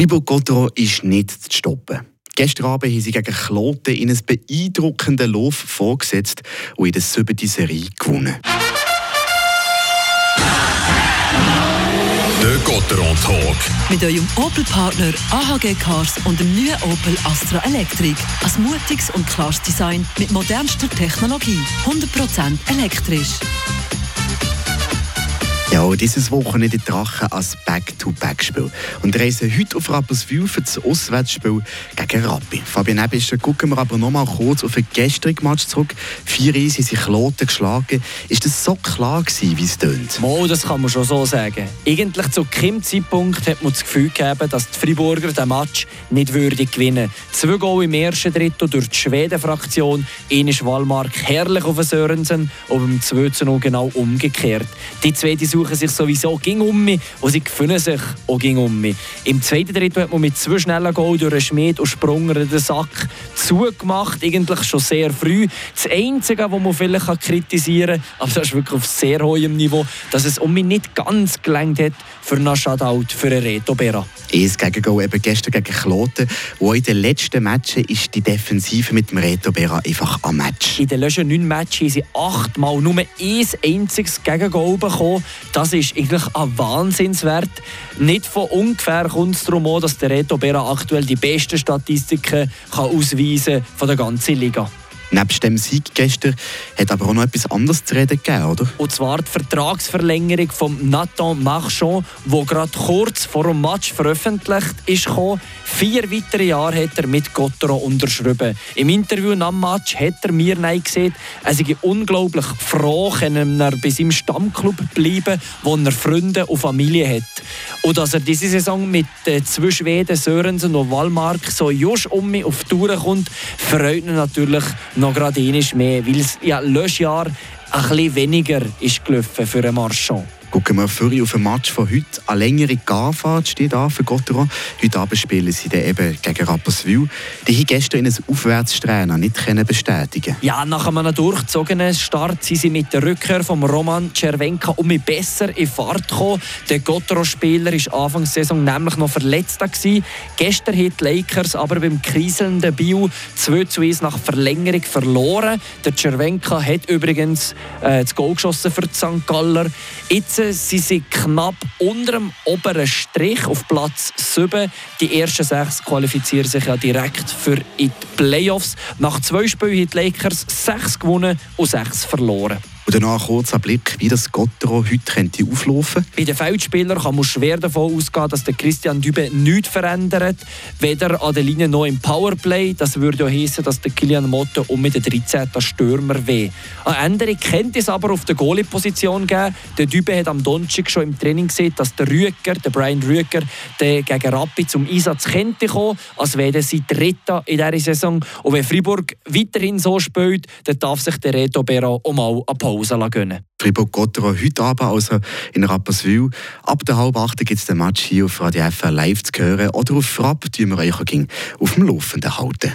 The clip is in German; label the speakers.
Speaker 1: Fribourg-Gotteron ist nicht zu stoppen. Gestern Abend haben sie gegen Kloten in einen beeindruckenden Lauf vorgesetzt und in der siebten Serie gewonnen.
Speaker 2: Der Gotteron Talk.
Speaker 3: Mit eurem Opel-Partner AHG Cars und dem neuen Opel Astra Electric. Ein mutiges und klares Design mit modernster Technologie. 100% elektrisch.
Speaker 1: Ja, dieses Wochenende die Drachen als Back-to-Back-Spiel. Und reisen heute auf Rapperswil für das Auswärtsspiel gegen Rappi. Fabian Ebischer, gucken wir aber noch mal kurz auf den gestrigen Match zurück. Vier Eisen sind Kloten geschlagen. Ist das so klar gewesen, wie es tönt?
Speaker 4: Mo, das kann man schon so sagen. Eigentlich zu keinem Zeitpunkt hat man das Gefühl gegeben, dass die Friburger den Match nicht würdig gewinnen. Zwei Goal im ersten Drittel durch die Schweden-Fraktion. ist Wallmark herrlich auf Sörensen und beim 2 noch genau umgekehrt. Die zweite suchen sich sowieso ging um mich und sie gefunden sich auch ging um mich. Im zweiten Drittel hat man mit zwei schnellen Goal durch einen Schmied und Sprunger den Sack zugemacht, eigentlich schon sehr früh. Das Einzige, was man vielleicht kritisieren kann, aber das ist wirklich auf sehr hohem Niveau, dass es um mich nicht ganz gelangt hat für einen Shutout für einen Reto Berra.
Speaker 1: Eins Gegengol eben gestern gegen Kloten, wo in den letzten Matchen ist die Defensive mit dem Reto Berra einfach am Match.
Speaker 4: In den letzten neun Matches sie achtmal nur ein einziges Gegengol bekommen. Das ist eigentlich ein Wahnsinnswert. Nicht von ungefähr kommt es darum, dass der Reto Berra aktuell die besten Statistiken kann ausweisen kann von der ganzen Liga.
Speaker 1: Neben dem Sieg gestern hat aber auch noch etwas anderes zu reden gegeben, oder?
Speaker 4: Und zwar die Vertragsverlängerung von Nathan Marchand, wo gerade kurz vor dem Match veröffentlicht ist. Vier weitere Jahre hat er mit Gottero unterschrieben. Im Interview nach dem Match hat er mir gesagt, er sei unglaublich froh, können er bei seinem Stammclub bleiben, wo er Freunde und Familie hat. Und dass er diese Saison mit den zwei Schweden, Sörensen und Wallmark, so just um mich auf die Tour kommt, freut ihn natürlich noch gerade mehr, weil es ja Löschjahr ein bisschen weniger ist gelaufen für einen Marchand.
Speaker 1: Gucken wir vorher auf den Match von heute. Eine längere Garfahrt steht an für Gotteron. Heute Abend spielen sie dann eben gegen Rapperswil. Die haben gestern in ein Aufwärtstraining nicht bestätigen
Speaker 4: Ja, nach einem durchgezogenen Start sind sie mit der Rückkehr von Roman Czerwenka um mich besser in Fahrt gekommen. Der Gotteron-Spieler war Anfangs Saison nämlich noch verletzt. Gewesen. Gestern haben die Lakers aber beim kriselnden Bio 2 zu 1 nach Verlängerung verloren. Der Czerwenka hat übrigens äh, das Goal geschossen für die St. Galler. Jetzt sie sind knapp unter dem oberen Strich auf Platz 7. Die ersten sechs qualifizieren sich ja direkt für die Playoffs. Nach zwei Spielen haben die Lakers sechs gewonnen und sechs verloren.
Speaker 1: Und danach ein kurzer Blick, wie das Gottero heute könnte auflaufen
Speaker 4: Bei den Feldspielern kann man schwer davon ausgehen, dass der Christian Dübe nichts verändert. Weder an der Linie noch im Powerplay. Das würde auch heißen, dass der Kilian Motto um mit der 13. Stürmer weh. Eine Änderung könnte es aber auf der Goalie-Position geben. Der Dübe hat am Donnerstag schon im Training gesehen, dass der Rüeger, der Brian Rüeger, der gegen Rappi zum Einsatz könnte kommen, als wäre sie Dritter in dieser Saison. Und wenn Fribourg weiterhin so spielt, dann darf sich der Reto Berra auch mal eine Pause gönnen
Speaker 1: Fribourg-Gotteron heute Abend, also in Rapperswil. Ab der halb acht gibt es den Match hier auf Radio FR live zu hören oder auf Frapp, die wir euch auf dem Laufenden halten.